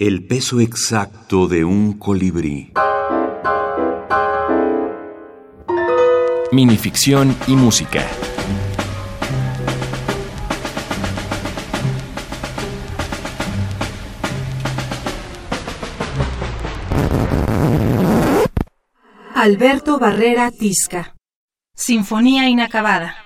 El peso exacto de un colibrí. Minificción y música. Alberto Barrera Tisca. Sinfonía inacabada.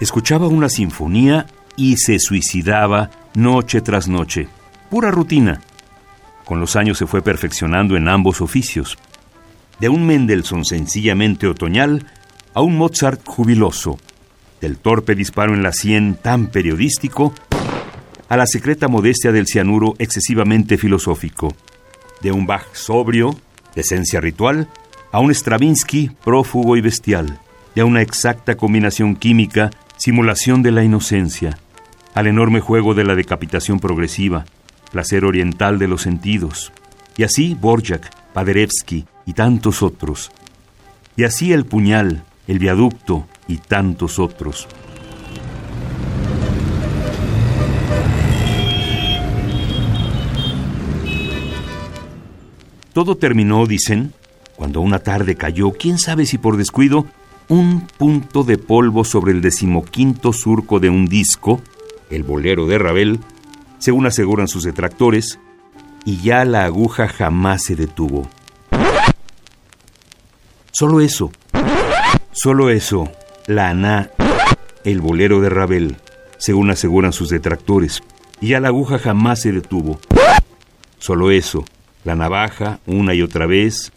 Escuchaba una sinfonía y se suicidaba noche tras noche. Pura rutina. Con los años se fue perfeccionando en ambos oficios. De un Mendelssohn sencillamente otoñal a un Mozart jubiloso. Del torpe disparo en la sien tan periodístico a la secreta modestia del cianuro excesivamente filosófico, de un Bach sobrio, de esencia ritual, a un Stravinsky prófugo y bestial, de una exacta combinación química, simulación de la inocencia, al enorme juego de la decapitación progresiva, placer oriental de los sentidos, y así Borjak, Paderewski y tantos otros, y así el puñal, el viaducto y tantos otros. Todo terminó, dicen, cuando una tarde cayó, quién sabe si por descuido, un punto de polvo sobre el decimoquinto surco de un disco, el bolero de Ravel, según aseguran sus detractores, y ya la aguja jamás se detuvo. Solo eso, solo eso, la aná, el bolero de Ravel, según aseguran sus detractores, y ya la aguja jamás se detuvo. Solo eso, la navaja, una y otra vez.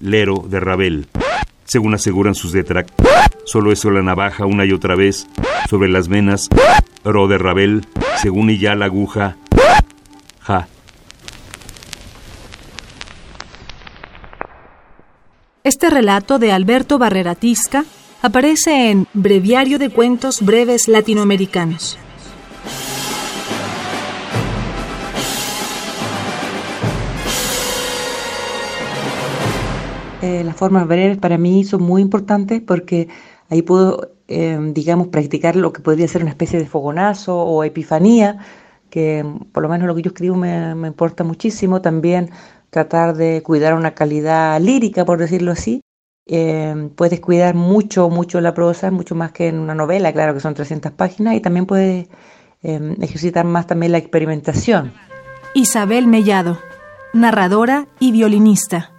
Lero de Rabel. Según aseguran sus detractores. Solo eso la navaja una y otra vez. Sobre las venas. Ro de Rabel. Según y ya la aguja. Ja. Este relato de Alberto Barreratisca aparece en Breviario de Cuentos Breves Latinoamericanos. Eh, las formas breves para mí son muy importantes porque ahí puedo, eh, digamos, practicar lo que podría ser una especie de fogonazo o epifanía, que por lo menos lo que yo escribo me, me importa muchísimo. También tratar de cuidar una calidad lírica, por decirlo así. Eh, puedes cuidar mucho, mucho la prosa, mucho más que en una novela, claro que son 300 páginas, y también puedes ejercitar más también la experimentación. Isabel Mellado, narradora y violinista.